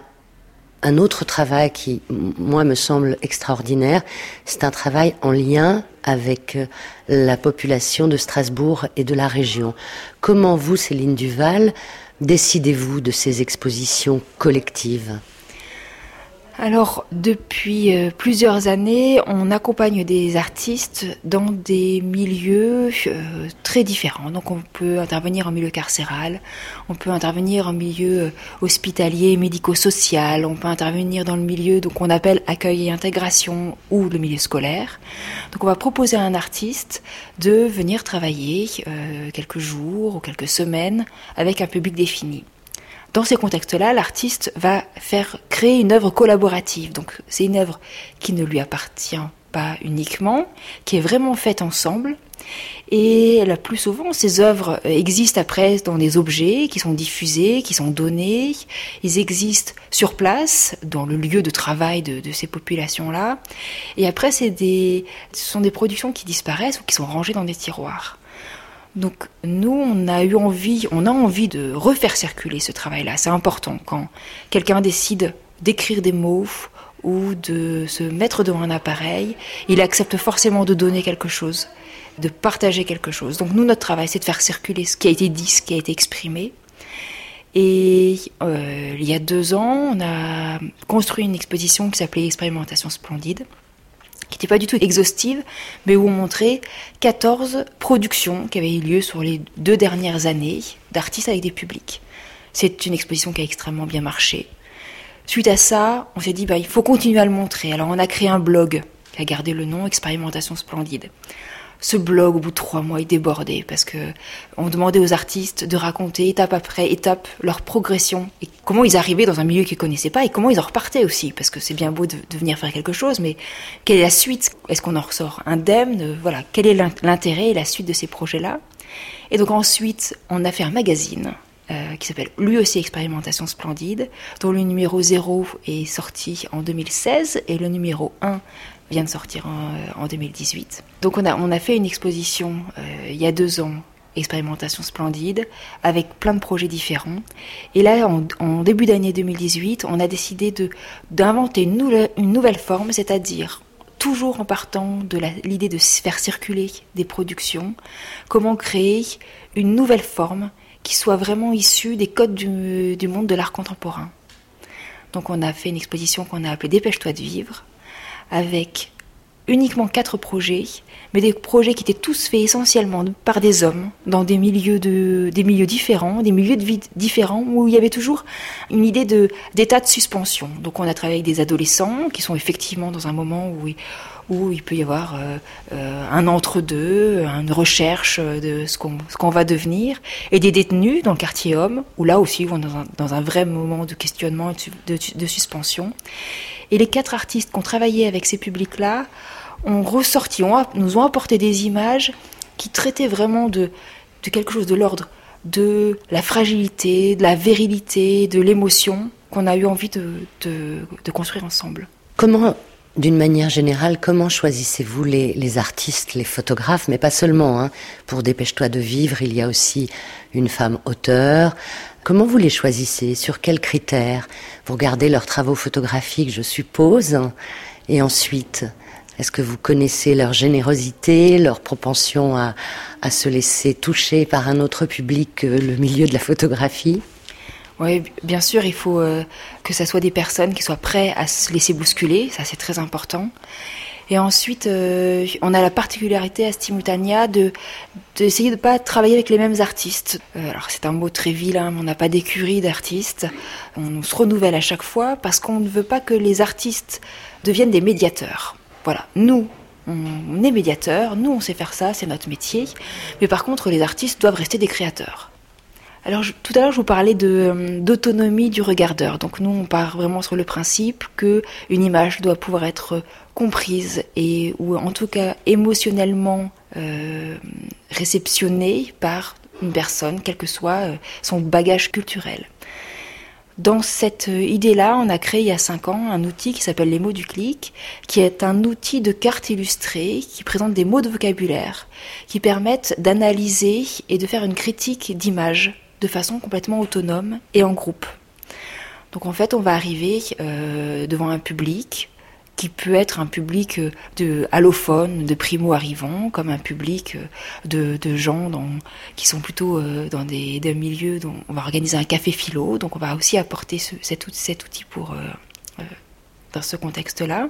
un autre travail qui, moi, me semble extraordinaire, c'est un travail en lien avec euh, la population de Strasbourg et de la région. Comment vous, Céline Duval, décidez-vous de ces expositions collectives? Alors, depuis euh, plusieurs années, on accompagne des artistes dans des milieux euh, très différents. Donc, on peut intervenir en milieu carcéral, on peut intervenir en milieu euh, hospitalier, médico-social, on peut intervenir dans le milieu donc on appelle accueil et intégration ou le milieu scolaire. Donc, on va proposer à un artiste de venir travailler quelques jours ou quelques semaines avec un public défini. Dans ces contextes-là, l'artiste va faire créer une œuvre collaborative. Donc, c'est une œuvre qui ne lui appartient pas uniquement, qui est vraiment faite ensemble. Et la plus souvent, ces œuvres existent après dans des objets qui sont diffusés, qui sont donnés. Ils existent sur place, dans le lieu de travail de, ces populations-là. Et après, c'est des, ce sont des productions qui disparaissent ou qui sont rangées dans des tiroirs. Donc nous, on a eu envie, on a envie de refaire circuler ce travail-là. C'est important quand quelqu'un décide d'écrire des mots ou de se mettre devant un appareil, il accepte forcément de donner quelque chose, de partager quelque chose. Donc nous, notre travail, c'est de faire circuler ce qui a été dit, ce qui a été exprimé. Et euh, il y a deux ans, on a construit une exposition qui s'appelait Expérimentation splendide, n'était pas du tout exhaustive, mais où on montrait 14 productions qui avaient eu lieu sur les deux dernières années d'artistes avec des publics. C'est une exposition qui a extrêmement bien marché. Suite à ça, on s'est dit, bah, il faut continuer à le montrer. Alors on a créé un blog qui a gardé le nom Expérimentation Splendide ce blog, au bout de trois mois, il débordait parce que on demandait aux artistes de raconter étape après étape leur progression et comment ils arrivaient dans un milieu qu'ils connaissaient pas et comment ils en repartaient aussi parce que c'est bien beau de, venir faire quelque chose, mais quelle est la suite? Est-ce qu'on en ressort indemne? Voilà, quel est l'intérêt et la suite de ces projets-là? Et donc ensuite, on a fait un magazine euh, qui s'appelle lui aussi Expérimentation Splendide, dont le numéro 0 est sorti en 2016 et le numéro 1 vient de sortir en, en 2018. Donc on a, on a fait une exposition euh, il y a deux ans, Expérimentation Splendide, avec plein de projets différents. Et là, en, début d'année 2018, on a décidé d'inventer une, nouvelle, une nouvelle forme, c'est-à-dire toujours en partant de l'idée de faire circuler des productions, comment créer une nouvelle forme qui soit vraiment issue des codes du monde de l'art contemporain. Donc on a fait une exposition qu'on a appelée Dépêche-toi de vivre, avec uniquement quatre projets, mais des projets qui étaient tous faits essentiellement par des hommes, dans des milieux, de, des milieux différents, des milieux de vie différents, où il y avait toujours une idée d'état de suspension. Donc on a travaillé avec des adolescents qui sont effectivement dans un moment où, où il peut y avoir euh, euh, un entre-deux, une recherche de ce qu'on, ce va devenir, et des détenus dans le quartier homme, où là aussi on est dans un, dans un vrai moment de questionnement et de suspension. Et les quatre artistes qui ont travaillé avec ces publics-là ont ressorti, ont, nous ont apporté des images qui traitaient vraiment de, de quelque chose de l'ordre de la fragilité, de la virilité, de l'émotion qu'on a eu envie de, de, de, construire ensemble. Comment, d'une manière générale, comment choisissez-vous les, artistes, les photographes, mais pas seulement hein. Pour Dépêche-toi de vivre, il y a aussi une femme auteur. Comment vous les choisissez? Sur quels critères? Vous regardez leurs travaux photographiques, je suppose, et ensuite est-ce que vous connaissez leur générosité, leur propension à, à, se laisser toucher par un autre public que le milieu de la photographie? Oui, bien sûr, il faut euh, que ce soit des personnes qui soient prêtes à se laisser bousculer, ça c'est très important. Et ensuite, euh, on a la particularité à Stimultania de d'essayer de ne pas travailler avec les mêmes artistes. Euh, alors c'est un mot très vilain, mais on n'a pas d'écurie d'artistes. On se renouvelle à chaque fois parce qu'on ne veut pas que les artistes deviennent des médiateurs. Voilà, nous, on est médiateur, nous on sait faire ça, c'est notre métier, mais par contre les artistes doivent rester des créateurs. Alors tout à l'heure je vous parlais d'autonomie du regardeur, donc nous on part vraiment sur le principe que une image doit pouvoir être comprise et ou en tout cas émotionnellement euh, réceptionnée par une personne, quel que soit euh, son bagage culturel. Dans cette idée-là, on a créé il y a cinq ans un outil qui s'appelle les mots du clic, qui est un outil de carte illustrée qui présente des mots de vocabulaire qui permettent d'analyser et de faire une critique d'image de façon complètement autonome et en groupe. Donc en fait, on va arriver euh, devant un public qui peut être un public de allophones, de primo-arrivants, comme un public de, de gens qui sont plutôt euh, dans des, milieux dont on va organiser un café philo, donc on va aussi apporter ce, cet, outil, pour, euh, euh, dans ce contexte-là.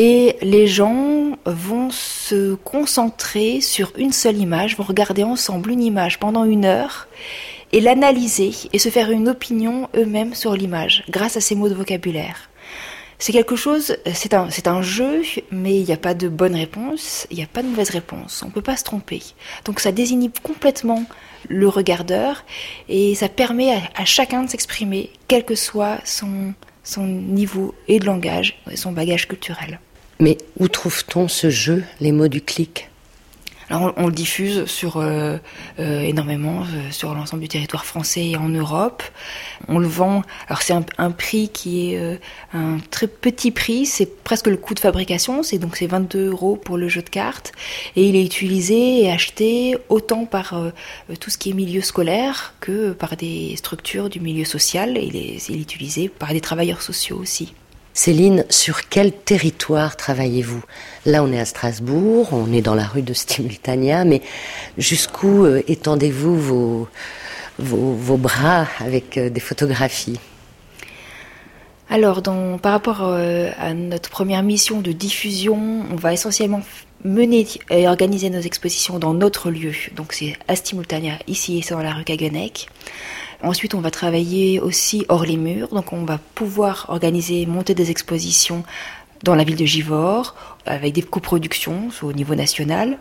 Et les gens vont se concentrer sur une seule image, vont regarder ensemble une image pendant une heure et l'analyser et se faire une opinion eux-mêmes sur l'image grâce à ces mots de vocabulaire. C'est quelque chose, c'est un, jeu, mais il n'y a pas de bonne réponse, il n'y a pas de mauvaise réponse, on ne peut pas se tromper. Donc ça désinhibe complètement le regardeur et ça permet à, à chacun de s'exprimer, quel que soit son, son niveau et de langage et son bagage culturel. Mais où trouve-t-on ce jeu, les mots du clic? On, le diffuse sur euh, euh, énormément euh, sur l'ensemble du territoire français et en Europe. On le vend. Alors c'est un, prix qui est un très petit prix, c'est presque le coût de fabrication. C'est donc c'est 22 euros pour le jeu de cartes et il est utilisé et acheté autant par tout ce qui est milieu scolaire que par des structures du milieu social. Et il est utilisé par des travailleurs sociaux aussi. Céline, sur quel territoire travaillez-vous? Là, on est à Strasbourg, on est dans la rue de Stimultania, mais jusqu'où euh, étendez-vous vos, bras avec euh, des photographies? Alors, par rapport euh, à notre première mission de diffusion, on va essentiellement mener et organiser nos expositions dans notre lieu. Donc, c'est à Stimultania, ici et dans la rue Kagenek. Ensuite, on va travailler aussi hors les murs. Donc, on va pouvoir organiser, monter des expositions dans la ville de Givors, avec des coproductions au niveau national.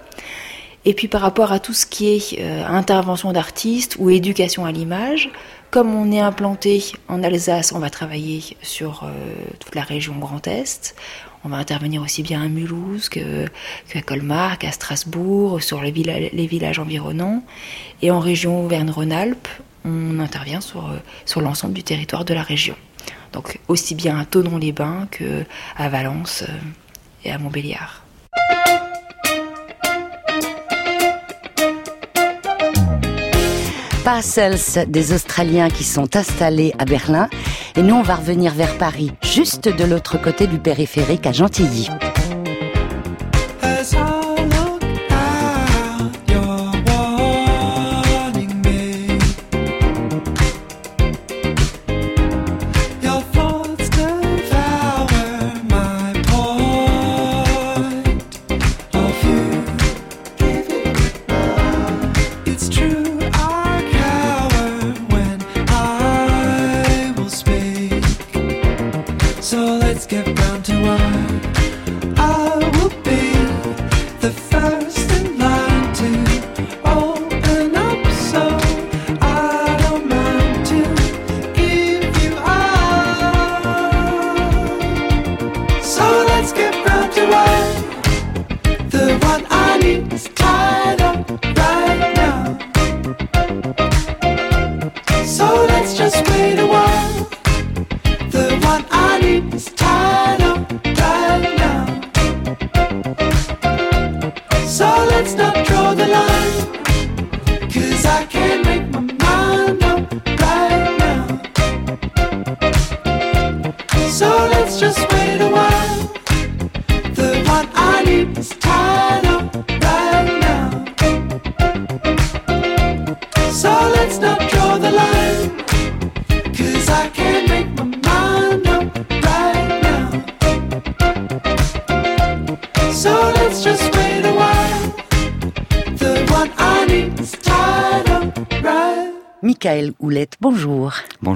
Et puis par rapport à tout ce qui est euh, intervention d'artistes ou éducation à l'image, comme on est implanté en Alsace, on va travailler sur euh, toute la région Grand Est. On va intervenir aussi bien à Mulhouse qu'à Colmar, qu'à Strasbourg, sur les, villa- les villages environnants. Et en région Auvergne-Rhône-Alpes, on intervient sur, euh, sur l'ensemble du territoire de la région. Donc aussi bien à Thonon-les-Bains qu'à Valence euh, et à Montbéliard. Parcels, des Australiens qui sont installés à Berlin. Et nous, on va revenir vers Paris, juste de l'autre côté du périphérique à Gentilly.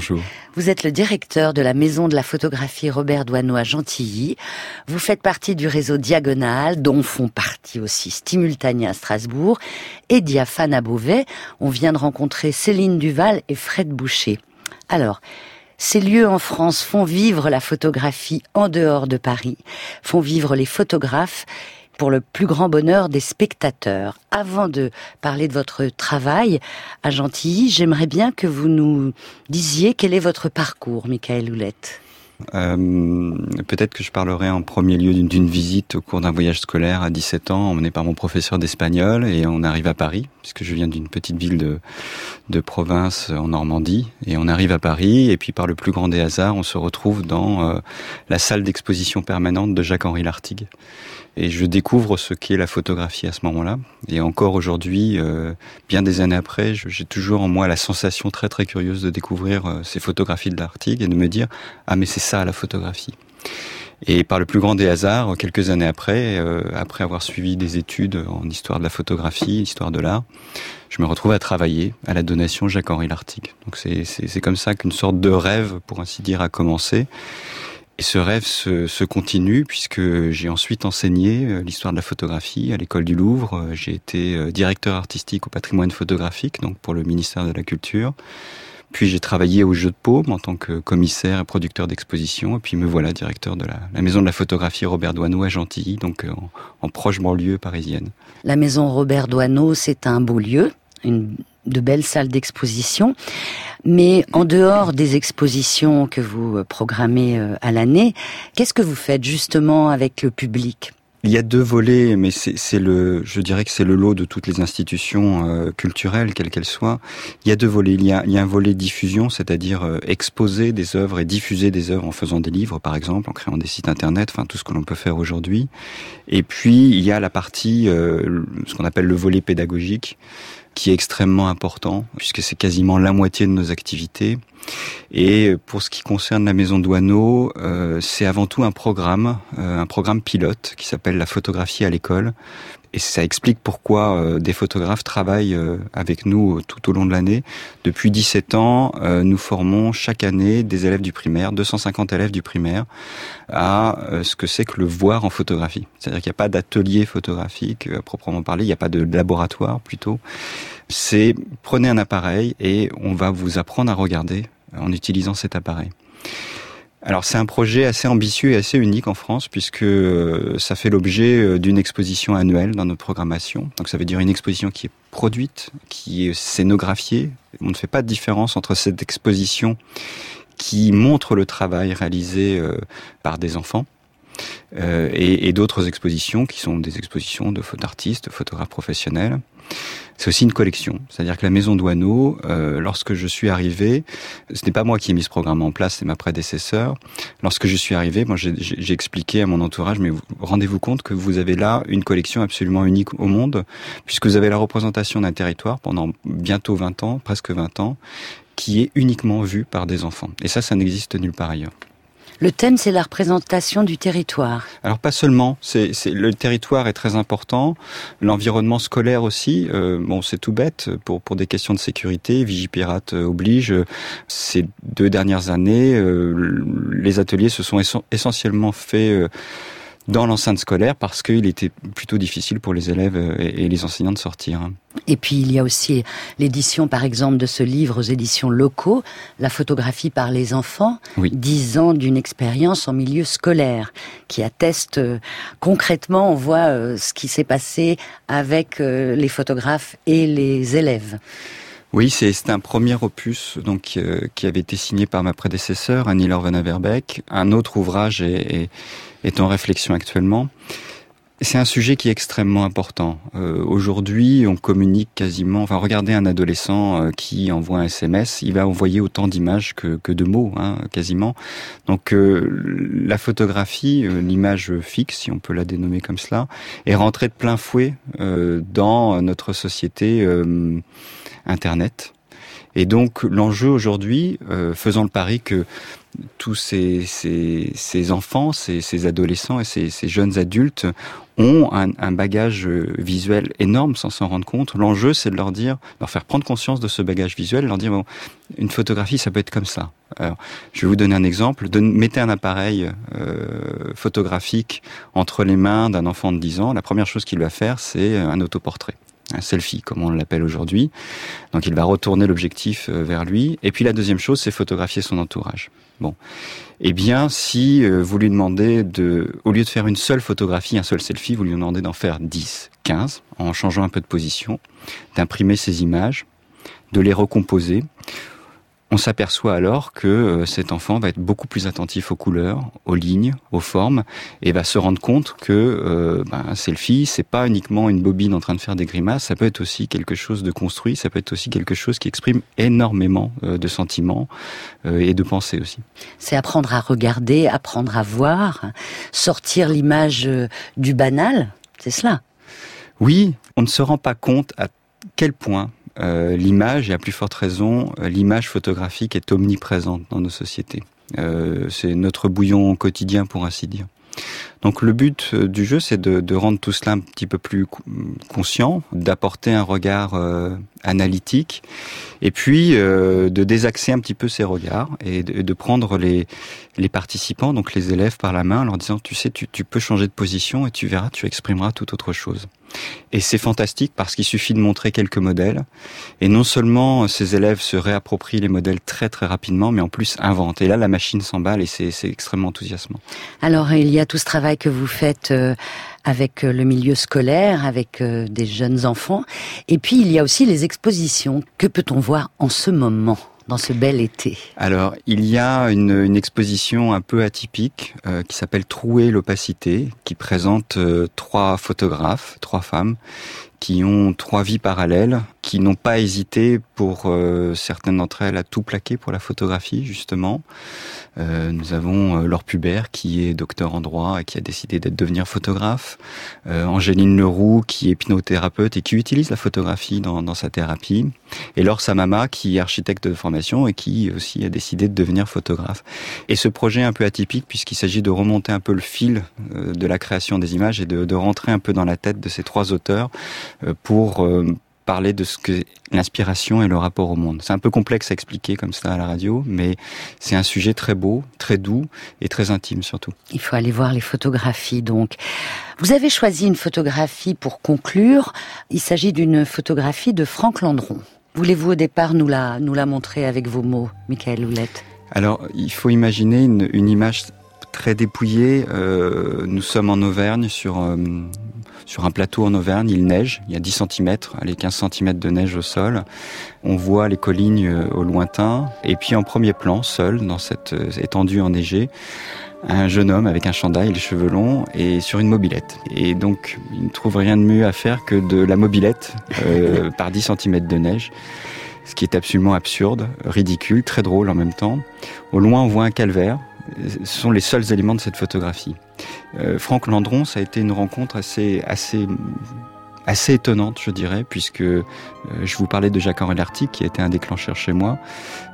Bonjour. Vous êtes le directeur de la maison de la photographie Robert Doisneau à Gentilly. Vous faites partie du réseau Diagonal, dont font partie aussi Stimultania à Strasbourg et Diaphane à Beauvais. On vient de rencontrer Céline Duval et Fred Boucher. Alors, ces lieux en France font vivre la photographie en dehors de Paris, font vivre les photographes pour le plus grand bonheur des spectateurs. Avant de parler de votre travail à Gentilly, j'aimerais bien que vous nous disiez quel est votre parcours, Michael Houlette. Euh, Peut-être que je parlerai en premier lieu d'une- visite au cours d'un voyage scolaire à 17 ans, emmené par mon professeur d'espagnol, et on arrive à Paris, puisque je viens d'une petite ville de, province en Normandie, et on arrive à Paris, et puis par le plus grand des hasards, on se retrouve dans euh, la salle d'exposition permanente de Jacques-Henri Lartigue. Et je découvre ce qu'est la photographie à ce moment-là. Et encore aujourd'hui, euh, bien des années après, j'ai toujours en moi la sensation très très curieuse de découvrir ces photographies de Lartigue et de me dire ah mais c'est ça la photographie. Et par le plus grand des hasards, quelques années après, euh, après avoir suivi des études en histoire de la photographie, histoire de l'art, je me retrouve à travailler à la donation Jacques-Henri Lartigue. Donc c'est- comme ça qu'une sorte de rêve, pour ainsi dire, a commencé. Et ce rêve se, se continue puisque j'ai ensuite enseigné euh, l'histoire de la photographie à l'école du Louvre. Euh, J'ai été directeur artistique au patrimoine photographique, donc pour le ministère de la Culture. Puis j'ai travaillé au Jeu de Paume en tant que commissaire et producteur d'exposition. Et puis me voilà directeur de la, maison de la photographie Robert Doisneau à Gentilly, donc euh, en, proche banlieue parisienne. La maison Robert Doisneau, c'est un beau lieu, une de belles salles d'exposition. Mais en dehors des expositions que vous programmez euh, à l'année, qu'est-ce que vous faites justement avec le public? Il y a deux volets, mais c'est le, je dirais que c'est le lot de toutes les institutions euh, culturelles, quelles qu'elles soient. Il y a deux volets. Il y a, il y a un volet diffusion, c'est-à-dire euh, exposer des œuvres et diffuser des œuvres en faisant des livres, par exemple, en créant des sites internet, enfin tout ce que l'on peut faire aujourd'hui. Et puis il y a la partie, euh, ce qu'on appelle le volet pédagogique, qui est extrêmement important puisque c'est quasiment la moitié de nos activités. Et pour ce qui concerne la maison Douaneau, euh, c'est avant tout un programme, euh, un programme pilote qui s'appelle la photographie à l'école. Et ça explique pourquoi euh, des photographes travaillent euh, avec nous tout au long de l'année. Depuis 17 ans, euh, nous formons chaque année des élèves du primaire, 250 élèves du primaire, à euh, ce que c'est que le voir en photographie. C'est-à-dire qu'il n'y a pas d'atelier photographique à proprement parler, il n'y a pas de laboratoire plutôt. C'est prenez un appareil et on va vous apprendre à regarder en utilisant cet appareil. Alors c'est un projet assez ambitieux et assez unique en France puisque euh, ça fait l'objet euh, d'une exposition annuelle dans notre programmation. Donc ça veut dire une exposition qui est produite, qui est scénographiée. On ne fait pas de différence entre cette exposition qui montre le travail réalisé euh, par des enfants et, d'autres expositions qui sont des expositions de d'artistes, photographes professionnels. C'est aussi une collection, c'est-à-dire que la maison Douaneau, euh, lorsque je suis arrivé, ce n'est pas moi qui ai mis ce programme en place, c'est ma prédécesseur. Lorsque je suis arrivé, moi j'ai- expliqué à mon entourage, mais vous- rendez-vous compte que vous avez là une collection absolument unique au monde, puisque vous avez la représentation d'un territoire pendant bientôt 20 ans, presque 20 ans, qui est uniquement vu par des enfants. Et ça, ça n'existe nulle part ailleurs. Le thème, c'est la représentation du territoire. Alors pas seulement, c'est le territoire est très important, l'environnement scolaire aussi. euh, bon, c'est tout bête pour pour des questions de sécurité. Vigipirate euh, oblige. Ces deux dernières années, euh, les ateliers se sont essen- essentiellement faits. euh, dans l'enceinte scolaire parce qu'il était plutôt difficile pour les élèves euh, et les enseignants de sortir. hein. Et puis il y a aussi l'édition, par exemple, de ce livre aux éditions locaux, La photographie par les enfants, Oui. dix ans d'une expérience en milieu scolaire, qui atteste euh, concrètement, on voit euh, ce qui s'est passé avec euh, les photographes et les élèves. Oui, c'est un premier opus donc euh, qui avait été signé par ma prédécesseur Annie-Laure Van Averbeck. Un autre ouvrage est, est, est en réflexion actuellement. C'est un sujet qui est extrêmement important. Euh, Aujourd'hui, on communique quasiment. Enfin, regardez un adolescent euh, qui envoie un SMS, il va envoyer autant d'images que, que de mots, hein, quasiment. Donc, euh, la photographie, euh, l'image fixe, si on peut la dénommer comme cela, est rentrée de plein fouet euh, dans notre société euh, Internet. Et donc l'enjeu aujourd'hui, euh, faisant le pari que tous ces, ces, ces enfants, ces, ces adolescents et ces, jeunes adultes ont un, un bagage euh, visuel énorme sans s'en rendre compte, l'enjeu c'est de leur dire, leur faire prendre conscience de ce bagage visuel, leur dire bon, une photographie ça peut être comme ça. Alors, je vais vous donner un exemple. Donne- mettez un appareil euh, photographique entre les mains d'un enfant de 10 ans. La première chose qu'il va faire, c'est un autoportrait un selfie, comme on l'appelle aujourd'hui. Donc il va retourner l'objectif euh, vers lui. Et puis la deuxième chose, c'est photographier son entourage. Bon. Eh bien, si euh, vous lui demandez de, au lieu de faire une seule photographie, un seul selfie, vous lui demandez d'en faire 10, 15, en changeant un peu de position, d'imprimer ces images, de les recomposer, on s'aperçoit alors que euh, cet enfant va être beaucoup plus attentif aux couleurs, aux lignes, aux formes, et va se rendre compte que euh, ben, selfie, c'est pas uniquement une bobine en train de faire des grimaces, ça peut être aussi quelque chose de construit, ça peut être aussi quelque chose qui exprime énormément euh, de sentiments euh, et de pensées aussi. C'est apprendre à regarder, apprendre à voir, sortir l'image du banal, c'est cela? Oui, on ne se rend pas compte à quel point euh, l'image, et à plus forte raison, euh, l'image photographique est omniprésente dans nos sociétés. Euh, c'est notre bouillon quotidien, pour ainsi dire. Donc le but du jeu, c'est de, rendre tout cela un petit peu plus co- conscient, d'apporter un regard analytique, et puis de désaxer un petit peu ces regards et de, prendre les, participants, donc les élèves, par la main, en leur disant, tu sais, tu peux changer de position et tu verras, tu exprimeras tout autre chose. Et c'est fantastique parce qu'il suffit de montrer quelques modèles. Et non seulement ces élèves se réapproprient les modèles très très rapidement, mais en plus inventent. Et là, la machine s'emballe et c'est extrêmement enthousiasmant. Alors il y a tout ce travail que vous faites euh, avec euh, le milieu scolaire, avec euh, des jeunes enfants, et puis il y a aussi les expositions. Que peut-on voir en ce moment, ce bel été. Alors, il y a une, une exposition un peu atypique euh, qui s'appelle Trouer l'opacité, qui présente euh, trois photographes, trois femmes, qui ont trois vies parallèles, qui n'ont pas hésité pour euh, certaines d'entre elles à tout plaquer pour la photographie justement. Euh, nous avons euh, Laure Pubert qui est docteur en droit et qui a décidé d'être devenir photographe. Euh, Angéline Leroux qui est hypnothérapeute et qui utilise la photographie dans, dans sa thérapie. Et Laure Samama qui est architecte de formation et qui aussi a décidé de devenir photographe. Et ce projet est un peu atypique puisqu'il s'agit de remonter un peu le fil euh, de la création des images et de, de rentrer un peu dans la tête de ces trois auteurs euh, pour parler de ce que l'inspiration et le rapport au monde. C'est un peu complexe à expliquer comme ça à la radio, mais c'est un sujet très beau, très doux et très intime surtout. Il faut aller voir les photographies donc. Vous avez choisi une photographie pour conclure. Il s'agit d'une photographie de Franck Landron. Voulez-vous au départ nous la, nous la montrer avec vos mots, Michael Houlette? Alors, il faut imaginer une, une image très dépouillée. Euh, nous sommes en Auvergne sur euh, sur un plateau en Auvergne, il neige, il y a 10 cm, allez 15 cm de neige au sol. On voit les collines euh, au lointain et puis en premier plan, seul dans cette euh, étendue enneigée, un jeune homme avec un chandail, les cheveux longs et sur une mobilette. Et donc, il ne trouve rien de mieux à faire que de la mobilette euh, par 10 cm de neige. Ce qui est absolument absurde, ridicule, très drôle en même temps. Au loin, on voit un calvaire. Ce sont les seuls éléments de cette photographie. Euh, Franck Landron, ça a été une rencontre assez, assez, assez étonnante, je dirais, puisque euh, je vous parlais de Jacques-Henri Lartigue, qui a été un déclencheur chez moi,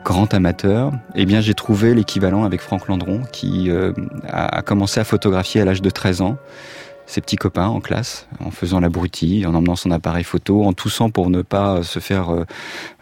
grand amateur. Eh bien, j'ai trouvé l'équivalent avec Franck Landron, qui euh, a, a commencé à photographier à l'âge de 13 ans ses petits copains en classe, en faisant l'abruti, en emmenant son appareil photo, en toussant pour ne pas se faire euh,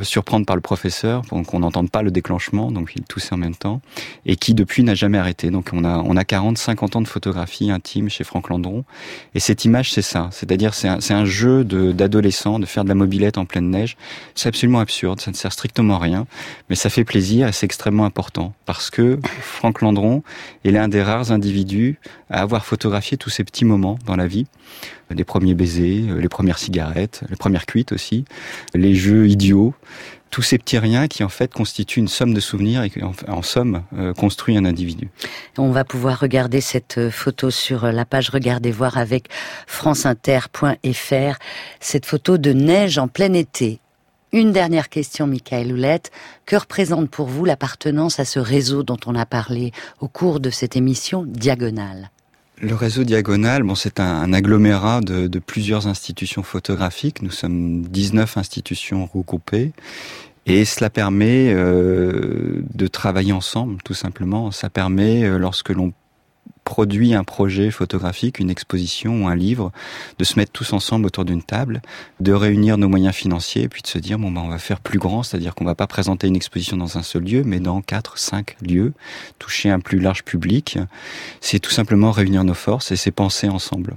surprendre par le professeur, pour qu'on n'entende pas le déclenchement, donc il toussait en même temps, et qui depuis n'a jamais arrêté. Donc on a, on a 40, 50 ans de photographie intime chez Franck Landron, et cette image c'est ça, c'est-à-dire c'est un, un jeu de- d'adolescent, de, faire de la mobilette en pleine neige. C'est absolument absurde, ça ne sert strictement à rien, mais ça fait plaisir et c'est extrêmement important, parce que Franck Landron est l'un des rares individus à avoir photographié tous ces petits moments dans la vie. Les premiers baisers, euh, les premières cigarettes, les premières cuites aussi, les jeux idiots, tous ces petits riens qui en fait constituent une somme de souvenirs et qui en, somme euh, construit un individu. On va pouvoir regarder cette euh, photo sur la page Regardez voir avec franceinter.fr. Cette photo de neige en plein été. Une dernière question, Michael Houlette. Que représente pour vous l'appartenance à ce réseau dont on a parlé au cours de cette émission Diagonale? Le réseau Diagonal, bon, c'est un, agglomérat de, de plusieurs institutions photographiques. Nous sommes 19 institutions regroupées. Et cela permet euh, de travailler ensemble, tout simplement. Ça permet, euh, lorsque l'on produit un projet photographique, une exposition ou un livre, de se mettre tous ensemble autour d'une table, de réunir nos moyens financiers, puis de se dire bon ben on va faire plus grand, c'est-à-dire qu'on va pas présenter une exposition dans un seul lieu, mais dans quatre, cinq lieux, toucher un plus large public. C'est tout simplement réunir nos forces et c'est penser ensemble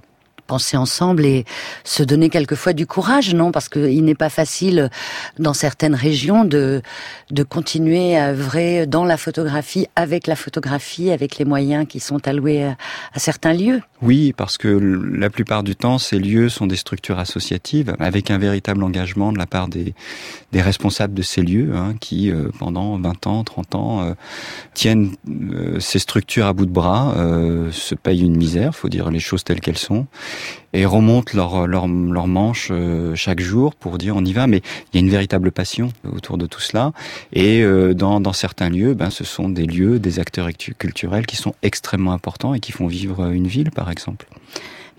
penser ensemble et se donner quelquefois du courage, non? Parce qu'il n'est pas facile dans certaines régions de de continuer à œuvrer dans la photographie, avec la photographie, avec les moyens qui sont alloués à, à certains lieux. Oui, parce que la plupart du temps, ces lieux sont des structures associatives avec un véritable engagement de la part des, des responsables de ces lieux hein, qui, euh, pendant 20 ans, 30 ans, euh, tiennent euh, ces structures à bout de bras, euh, se payent une misère, faut dire les choses telles qu'elles sont, et remontent leur, leur, manche euh, chaque jour pour dire on y va, mais il y a une véritable passion autour de tout cela. Et euh, dans, dans certains lieux, ben, ce sont des lieux, des acteurs culturels qui sont extrêmement importants et qui font vivre une ville, exemple.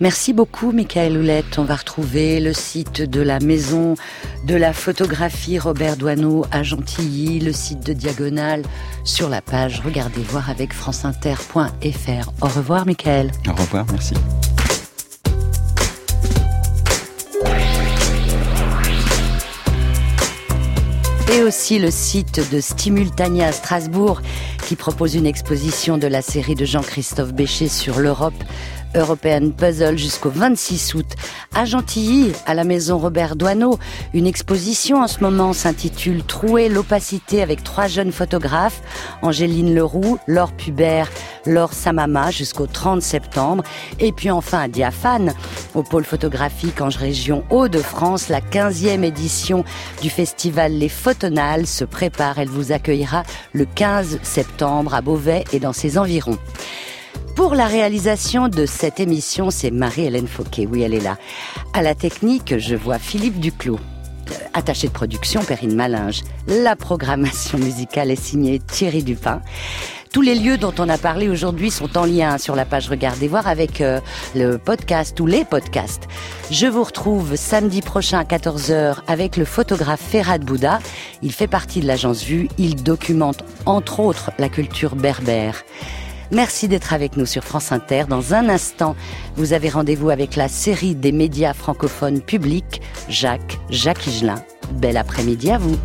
Merci beaucoup, Michael Houlette. On va retrouver le site de la maison de la photographie Robert Doineau à Gentilly, le site de Diagonale sur la page Regardez voir avec franceinter.fr. Au revoir, Michael. Au revoir, merci. Et aussi le site de Stimultania à Strasbourg qui propose une exposition de la série de Jean-Christophe Béchet sur l'Europe. European Puzzle jusqu'au 26 août. À Gentilly, à la maison Robert Doineau, une exposition en ce moment s'intitule Trouer l'opacité avec trois jeunes photographes, Angéline Leroux, Laure Pubert, Laure Samama jusqu'au 30 septembre. Et puis enfin à Diaphane, au pôle photographique en région Hauts-de-France, la 15e édition du festival Les Photonales se prépare. Elle vous accueillera le 15 septembre à Beauvais et dans ses environs. Pour la réalisation de cette émission, c'est Marie-Hélène Fauquet. Oui, elle est là. À la technique, je vois Philippe Duclos. Euh, Attaché de production, Perrine Malinge. La programmation musicale est signée Thierry Dupin. Tous les lieux dont on a parlé aujourd'hui sont en lien sur la page Regardez voir avec euh, le podcast ou les podcasts. Je vous retrouve samedi prochain à 14h avec le photographe Ferhat Bouddha. Il fait partie de l'agence Vue. Il documente entre autres la culture berbère. Merci d'être avec nous sur France Inter. Dans un instant, vous avez rendez-vous avec la série des médias francophones publics, Jacques, Jacques Higelin. Bel après-midi à vous.